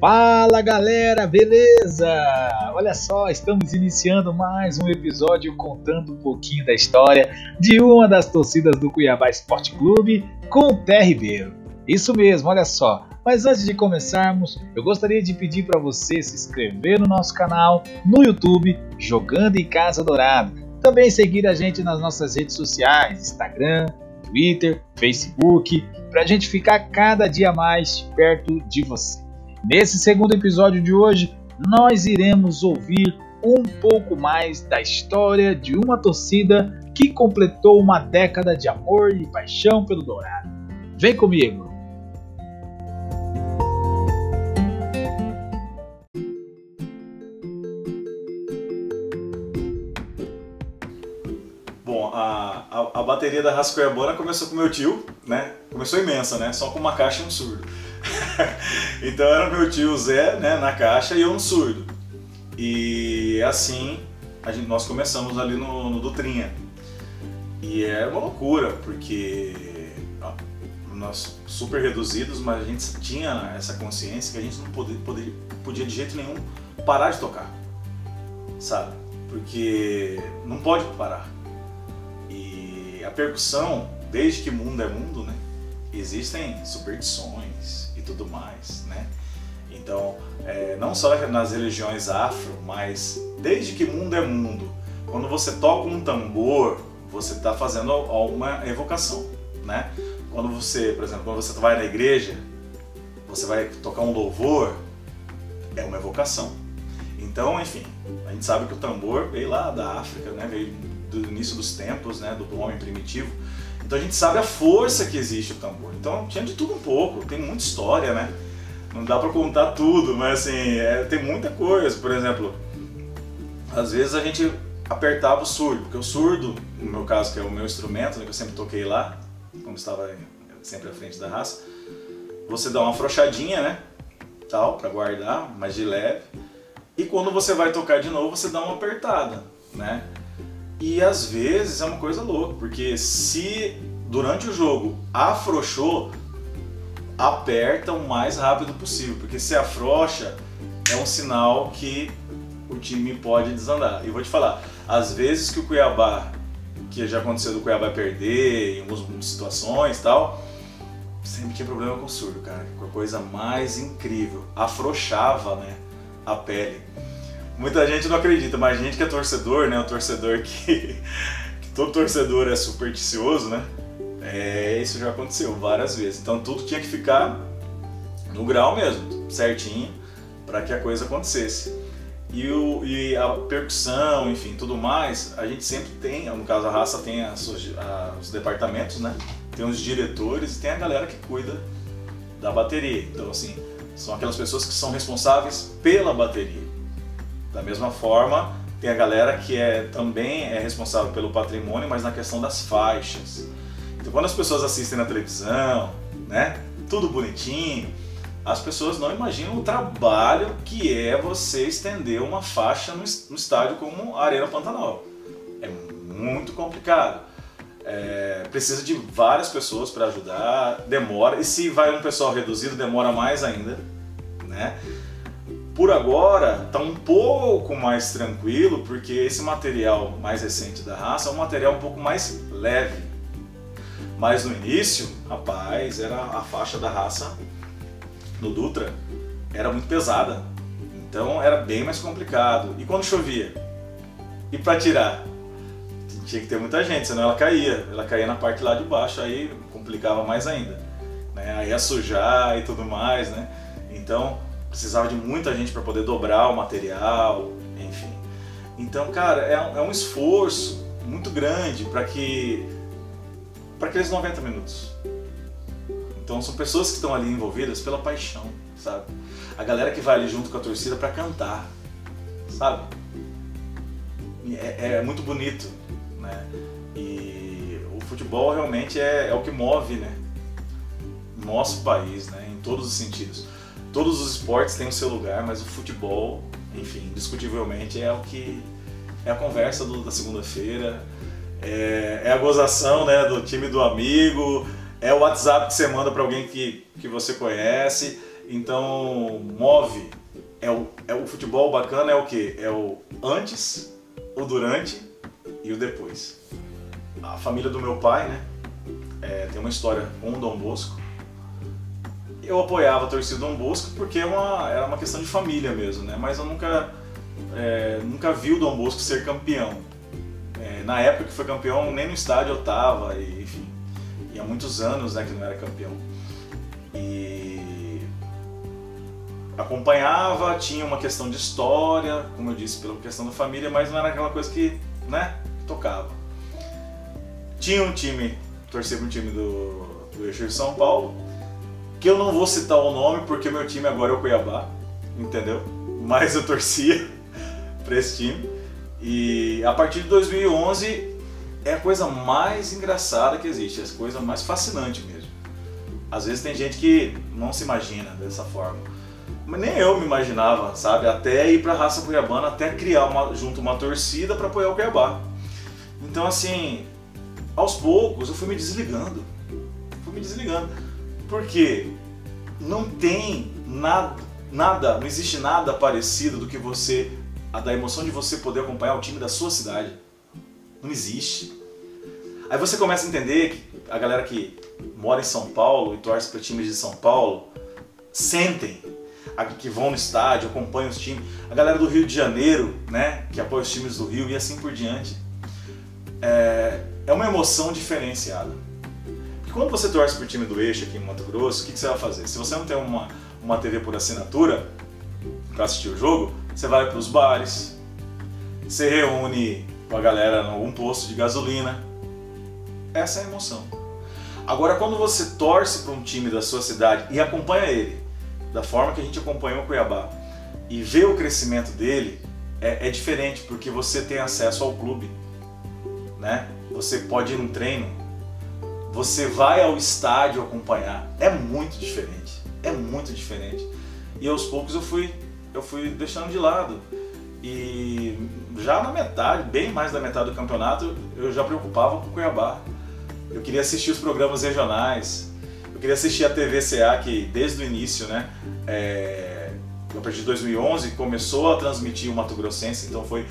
Fala galera, beleza? Olha só, estamos iniciando mais um episódio contando um pouquinho da história de uma das torcidas do Cuiabá Esporte Clube com o Té Ribeiro. Isso mesmo, olha só. Mas antes de começarmos, eu gostaria de pedir para você se inscrever no nosso canal no YouTube Jogando em Casa Dourada. Também seguir a gente nas nossas redes sociais, Instagram, Twitter, Facebook, para a gente ficar cada dia mais perto de você. Nesse segundo episódio de hoje, nós iremos ouvir um pouco mais da história de uma torcida que completou uma década de amor e paixão pelo Dourado. Vem comigo! Bom, a, a, a bateria da Rascoiabana começou com meu tio, né? Começou imensa, né? Só com uma caixa e um surdo. então era meu tio Zé, né, na caixa e eu no surdo. E assim a gente, nós começamos ali no, no Dutrinha. E é uma loucura, porque ó, nós super reduzidos, mas a gente tinha essa consciência que a gente não podia, podia, podia de jeito nenhum parar de tocar, sabe? Porque não pode parar. E a percussão, desde que mundo é mundo, né? Existem superstições, tudo mais, né? Então, é, não só nas religiões afro, mas desde que mundo é mundo, quando você toca um tambor, você está fazendo alguma evocação, né? Quando você, por exemplo, quando você vai na igreja, você vai tocar um louvor, é uma evocação. Então, enfim, a gente sabe que o tambor veio lá da África, né? Veio do início dos tempos, né? Do homem primitivo. Então a gente sabe a força que existe o tambor. Então tinha de tudo um pouco, tem muita história, né? Não dá para contar tudo, mas assim, é, tem muita coisa. Por exemplo, às vezes a gente apertava o surdo, porque o surdo, no meu caso, que é o meu instrumento, né, que eu sempre toquei lá, quando estava sempre à frente da raça, você dá uma afrouxadinha, né? Tal, para guardar, mas de leve. E quando você vai tocar de novo, você dá uma apertada, né? E às vezes é uma coisa louca, porque se durante o jogo afrouxou, aperta o mais rápido possível, porque se afrouxa é um sinal que o time pode desandar. E vou te falar, às vezes que o Cuiabá, que já aconteceu do Cuiabá perder em algumas situações tal, sempre tinha problema com o surdo, cara, com a coisa mais incrível, afrouxava, né, a pele. Muita gente não acredita, mas gente que é torcedor, né? O torcedor que, que todo torcedor é supersticioso, né? É, isso já aconteceu várias vezes. Então tudo tinha que ficar no grau mesmo, certinho, para que a coisa acontecesse. E, o, e a percussão, enfim, tudo mais, a gente sempre tem, no caso a raça tem os departamentos, né? Tem os diretores e tem a galera que cuida da bateria. Então, assim, são aquelas pessoas que são responsáveis pela bateria. Da mesma forma, tem a galera que é também é responsável pelo patrimônio, mas na questão das faixas. Então, quando as pessoas assistem na televisão, né, tudo bonitinho, as pessoas não imaginam o trabalho que é você estender uma faixa no, estádio como a Arena Pantanal. É muito complicado. É, precisa de várias pessoas para ajudar, demora. E se vai um pessoal reduzido, demora mais ainda, né? Por agora está um pouco mais tranquilo, porque esse material mais recente da raça é um material um pouco mais leve. Mas no início, rapaz, era a faixa da raça no Dutra era muito pesada. Então era bem mais complicado. E quando chovia? E para tirar? Tinha que ter muita gente, senão ela caía. Ela caía na parte lá de baixo, aí complicava mais ainda. Né? Aí ia sujar e tudo mais, né? Então precisava de muita gente para poder dobrar o material, enfim. Então, cara, é um, é um esforço muito grande para que para aqueles 90 minutos. Então, são pessoas que estão ali envolvidas pela paixão, sabe? A galera que vai ali junto com a torcida para cantar, sabe? É, é, muito bonito, né? E o futebol realmente é, é o que move, né? Nosso país, né? Em todos os sentidos. Todos os esportes têm o seu lugar, mas o futebol, enfim, indiscutivelmente é o que é a conversa do, da segunda-feira, é, é, a gozação né, do time do amigo, é o WhatsApp que você manda para alguém que, que você conhece. Então, move. É o, é o futebol bacana é o que? É o antes, o durante e o depois. A família do meu pai, né? É, tem uma história com o Dom Bosco. Eu apoiava a torcida do Dom Bosco porque é uma, era uma questão de família mesmo, né? Mas eu nunca, é, nunca vi o Dom Bosco ser campeão. É, na época que foi campeão, nem no estádio eu tava, e, enfim. E há muitos anos né, que não era campeão. E acompanhava, tinha uma questão de história, como eu disse, pela questão da família, mas não era aquela coisa que, né, tocava. Tinha um time, torcia para um time do, do Eixo de São Paulo, que eu não vou citar o nome porque meu time agora é o Cuiabá, entendeu? Mas eu torcia para esse time. E a partir de 2011 é a coisa mais engraçada que existe, é a coisa mais fascinante mesmo. Às vezes tem gente que não se imagina dessa forma. Mas nem eu me imaginava, sabe? Até ir para a raça cuiabana, até criar uma, junto uma torcida para apoiar o Cuiabá. Então, assim, aos poucos eu fui me desligando. Fui me desligando. Porque não tem nada, nada, não existe nada parecido do que você, da emoção de você poder acompanhar o time da sua cidade. Não existe. Aí você começa a entender que a galera que mora em São Paulo e torce para times de São Paulo sentem que vão no estádio, acompanham os times. A galera do Rio de Janeiro, né, que apoia os times do Rio e assim por diante. É, é uma emoção diferenciada. Quando você torce para o time do Eixo aqui em Mato Grosso, o que, que, você vai fazer? Se você não tem uma, uma TV por assinatura para assistir o jogo, você vai para os bares, você reúne com a galera em algum posto de gasolina. Essa é a emoção. Agora, quando você torce para um time da sua cidade e acompanha ele, da forma que a gente acompanhou o Cuiabá, e vê o crescimento dele, é, é diferente, porque você tem acesso ao clube. Né? Você pode ir num treino, você vai ao estádio acompanhar. É muito diferente. É muito diferente. E aos poucos eu fui, eu fui deixando de lado. E já na metade, bem mais da metade do campeonato, eu já preocupava com o Cuiabá. Eu queria assistir os programas regionais, eu queria assistir a TVCA, que desde o início, né, é, a partir de 2011, começou a transmitir o Mato Grossense, então foi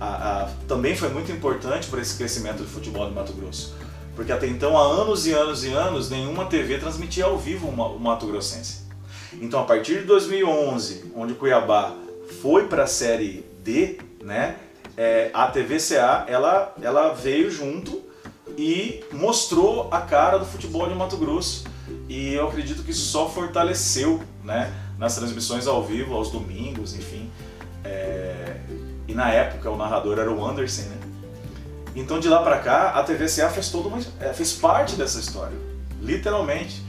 a, a, também foi muito importante para esse crescimento do futebol do Mato Grosso. Porque até então, há anos e anos e anos, nenhuma TV transmitia ao vivo o Mato Grossense. Então, a partir de 2011, onde Cuiabá foi para a Série D, né, é, a TVCA ela, ela veio junto e mostrou a cara do futebol de Mato Grosso. E eu acredito que só fortaleceu né, nas transmissões ao vivo, aos domingos, enfim. É... E na época o narrador era o Anderson, né? Então de lá para cá a TVCA fez toda uma, é, fez parte dessa história, literalmente,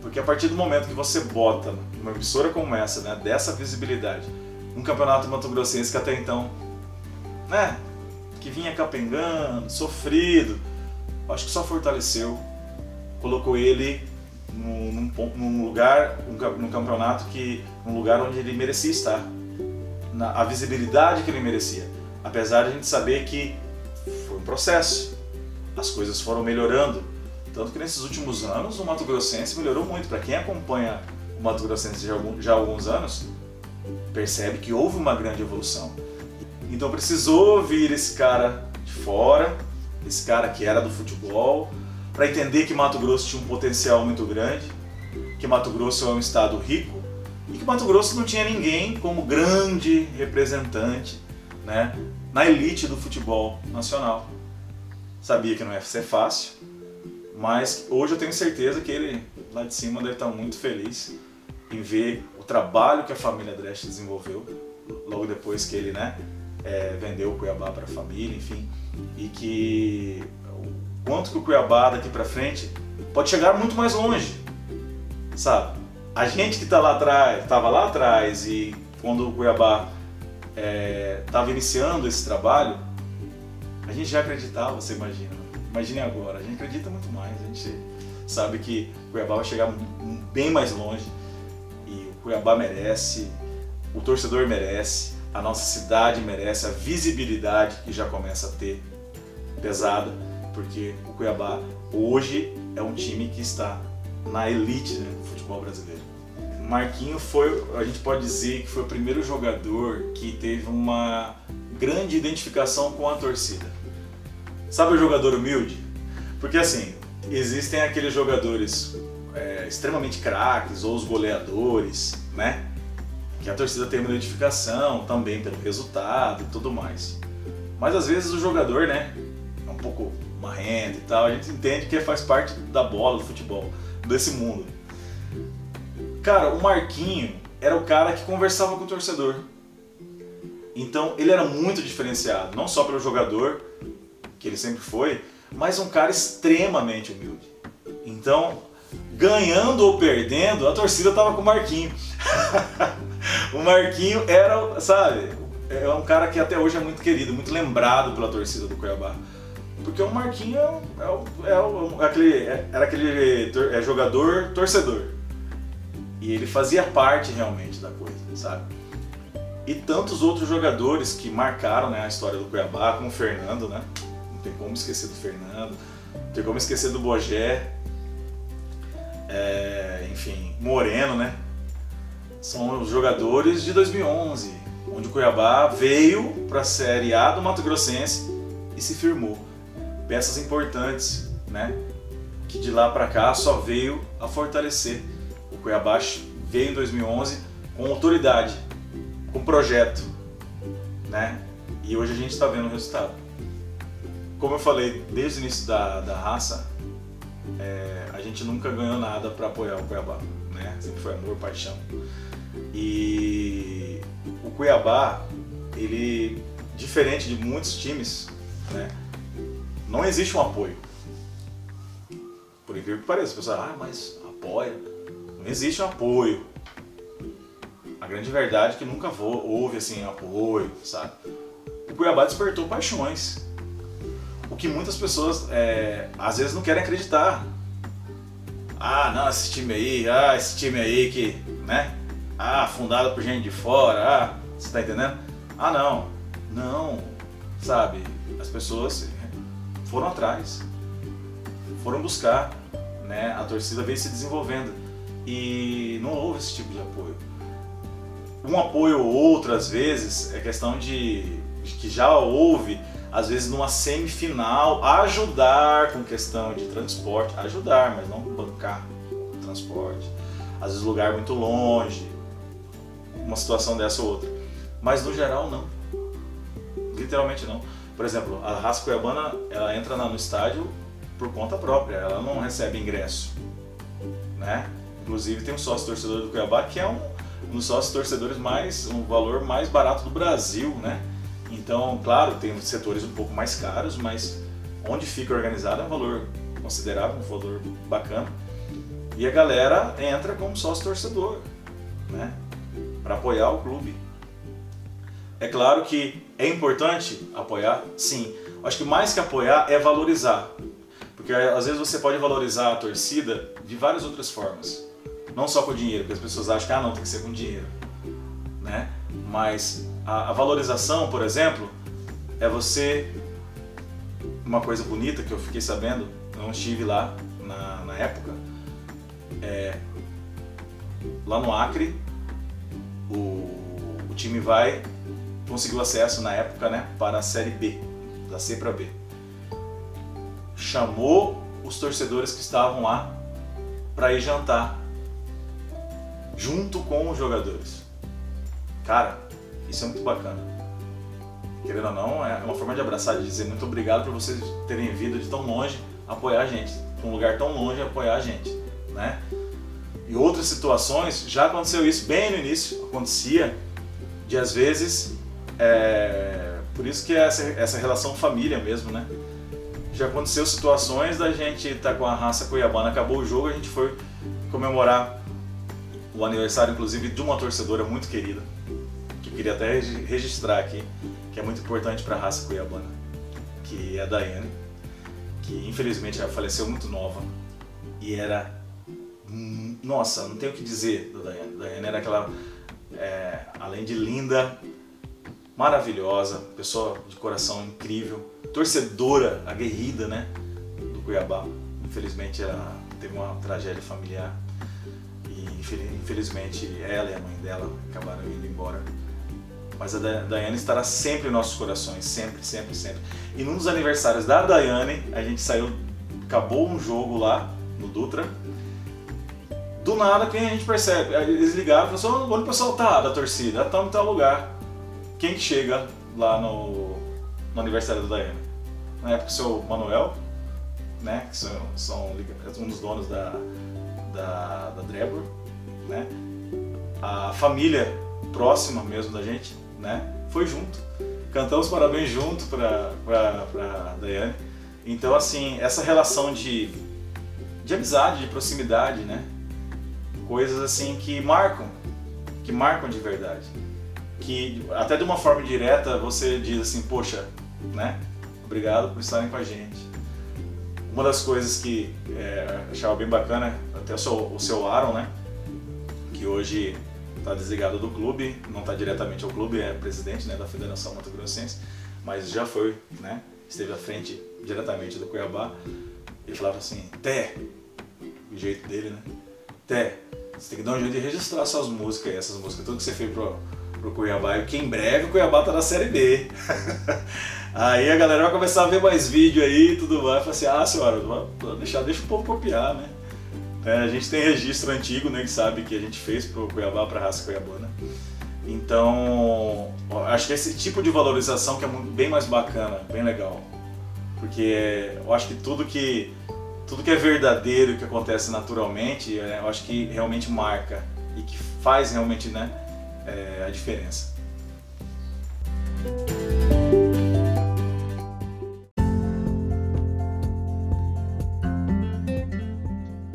porque a partir do momento que você bota uma emissora como essa, né, dessa visibilidade, um campeonato mato-grossense que até então, né, que vinha capengando, sofrido, acho que só fortaleceu, colocou ele num, num, num lugar, num campeonato que, num lugar onde ele merecia estar, na, a visibilidade que ele merecia, apesar de a gente saber que foi um processo, as coisas foram melhorando, tanto que nesses últimos anos o Mato Grossense melhorou muito. Para quem acompanha o Mato Grossense já, já há alguns anos, percebe que houve uma grande evolução. Então precisou vir esse cara de fora, esse cara que era do futebol, para entender que Mato Grosso tinha um potencial muito grande, que Mato Grosso é um estado rico e que Mato Grosso não tinha ninguém como grande representante né, na elite do futebol nacional. Sabia que não ia ser fácil, mas hoje eu tenho certeza que ele lá de cima deve estar muito feliz em ver o trabalho que a família Dresch desenvolveu logo depois que ele né, é, vendeu o Cuiabá para a família, enfim, e que o quanto que o Cuiabá daqui para frente pode chegar muito mais longe, sabe? A gente que está lá atrás, estava lá atrás e quando o Cuiabá estava é, iniciando esse trabalho, a gente já acreditava, você imagina. Imagine agora, a gente acredita muito mais, a gente sabe que o Cuiabá vai chegar bem mais longe e Cuiabá merece, o torcedor merece, a nossa cidade merece, a visibilidade que já começa a ter pesada, porque o Cuiabá hoje é um time que está na elite do futebol brasileiro. Marquinho foi, a gente pode dizer que foi o primeiro jogador que teve uma grande identificação com a torcida. Sabe o jogador humilde? Porque assim, existem aqueles jogadores é, extremamente craques ou os goleadores, né? Que a torcida tem uma identificação também pelo resultado e tudo mais. Mas às vezes o jogador, né, é um pouco marrento e tal, a gente entende que faz parte da bola, do futebol, desse mundo. Cara, o Marquinho era o cara que conversava com o torcedor. Então ele era muito diferenciado, não só pelo jogador, que ele sempre foi, mas um cara extremamente humilde. Então, ganhando ou perdendo, a torcida tava com o Marquinho. o Marquinho era, sabe, é um cara que até hoje é muito querido, muito lembrado pela torcida do Cuiabá. Porque o Marquinho é, é, é, é aquele, era aquele é jogador torcedor. E ele fazia parte realmente da coisa, sabe? E tantos outros jogadores que marcaram né, a história do Cuiabá, como o Fernando, né? Não tem como esquecer do Fernando, não tem como esquecer do Bogé, é, enfim, Moreno, né? São os jogadores de 2011, onde o Cuiabá veio para a Série A do Mato Grossense e se firmou. Peças importantes, né? Que de lá para cá só veio a fortalecer. O Cuiabá veio em 2011 com autoridade, com projeto, né? E hoje a gente está vendo o resultado. Como eu falei desde o início da, da raça, é, a gente nunca ganhou nada para apoiar o Cuiabá, né? Sempre foi amor, paixão. E o Cuiabá, ele, diferente de muitos times, né? Não existe um apoio. Por incrível que pareça, pessoal, ah, mas apoia. Não existe um apoio. A grande verdade é que nunca houve assim apoio, sabe? O Cuiabá despertou paixões. O que muitas pessoas é, às vezes não querem acreditar. Ah, não, esse time aí, ah, esse time aí que, né? Ah, fundado por gente de fora, ah, você tá entendendo? Ah, não, não, sabe? As pessoas foram atrás, foram buscar, né? A torcida veio se desenvolvendo e não houve esse tipo de apoio. Um apoio ou outro, às vezes, é questão de, de que já houve, às vezes numa semifinal, ajudar com questão de transporte, ajudar, mas não bancar o transporte. Às vezes lugar muito longe, uma situação dessa ou outra. Mas no geral não. Literalmente não. Por exemplo, a Raça Cuiabana ela entra no estádio por conta própria, ela não recebe ingresso. Né? Inclusive tem um sócio torcedor do Cuiabá que é um, dos sócios torcedores mais, um valor mais barato do Brasil, né? Então, claro, tem setores um pouco mais caros, mas onde fica organizado é um valor considerável, um valor bacana. E a galera entra como sócio torcedor, né? Para apoiar o clube. É claro que é importante apoiar, sim. Acho que mais que apoiar é valorizar. Porque às vezes você pode valorizar a torcida de várias outras formas. Não só com dinheiro, porque as pessoas acham que ah, não, tem que ser com dinheiro. Né? Mas a, a valorização, por exemplo, é você. Uma coisa bonita que eu fiquei sabendo, não estive lá na, na época, é, lá no Acre, o, o time vai conseguiu acesso na época, né, para a Série B, da C para B. Chamou os torcedores que estavam lá para ir jantar junto com os jogadores. Cara, isso é muito bacana. Querendo ou não, é uma forma de abraçar, de dizer muito obrigado por vocês terem vindo de tão longe apoiar a gente, um lugar tão longe apoiar a gente, né? E outras situações, já aconteceu isso bem no início, acontecia de às vezes é, por isso que é essa, essa relação família mesmo, né? Já aconteceu situações da gente estar tá com a raça cuiabana, acabou o jogo, a gente foi comemorar o aniversário, inclusive, de uma torcedora muito querida, que eu queria até registrar aqui, que é muito importante para a raça cuiabana, que é a Daiane, que infelizmente já faleceu muito nova e era hum, nossa, não tenho o que dizer da Daiane. Daiane era aquela, é, além de linda, maravilhosa, pessoa de coração incrível, torcedora, aguerrida, né, do Cuiabá. Infelizmente ela teve uma tragédia familiar infelizmente ela e a mãe dela acabaram indo embora. Mas a Daiane estará sempre em nossos corações, sempre, sempre, sempre. E num dos aniversários da Daiane, a gente saiu, acabou um jogo lá no Dutra. Do nada, quem a gente percebe? Eles ligaram e falaram assim, onde o pessoal tá da torcida? Estamos em tal lugar. Quem que chega lá no, no aniversário da Daiane? Na época o seu Manuel, né, que são, são um dos donos da, da, da Drebor, né? A família próxima mesmo da gente, né? Foi junto. Cantamos parabéns junto para para Daiane. Então assim, essa relação de de amizade, de proximidade, né? Coisas assim que marcam, que marcam de verdade. Que até de uma forma direta você diz assim, poxa, né? Obrigado por estarem com a gente. Uma das coisas que é, achava bem bacana, até o seu, o seu Aaron, né? Que hoje está desligado do clube, não está diretamente ao clube, é presidente né, da Federação Mato Grossense, mas já foi, né? Esteve à frente diretamente do Cuiabá. Ele falava assim, Té, o jeito dele, né? Té, você tem que dar um jeito de registrar suas músicas, essas músicas, tudo que você fez pro, pro Cuiabá, e que em breve o Cuiabá tá na Série B. aí a galera vai começar a ver mais vídeo aí e tudo mais, fala assim, ah senhora, deixa, deixa o povo copiar, né? É, a gente tem registro antigo, né, que sabe que a gente fez pro Cuiabá, pra raça Cuiabana. Então, acho que esse tipo de valorização que é bem mais bacana, bem legal. Porque eu acho que tudo que tudo que é verdadeiro, que acontece naturalmente, é, eu acho que realmente marca e que faz realmente né, é, a diferença.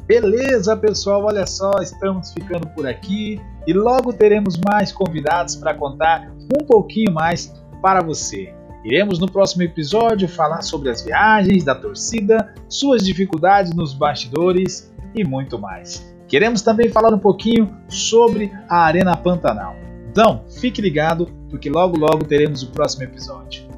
Beleza, pessoal, olha só, estamos ficando por aqui e logo teremos mais convidados para contar um pouquinho mais para você. Iremos no próximo episódio falar sobre as viagens da torcida, suas dificuldades nos bastidores e muito mais. Queremos também falar um pouquinho sobre a Arena Pantanal. Então, fique ligado, porque logo logo teremos o próximo episódio.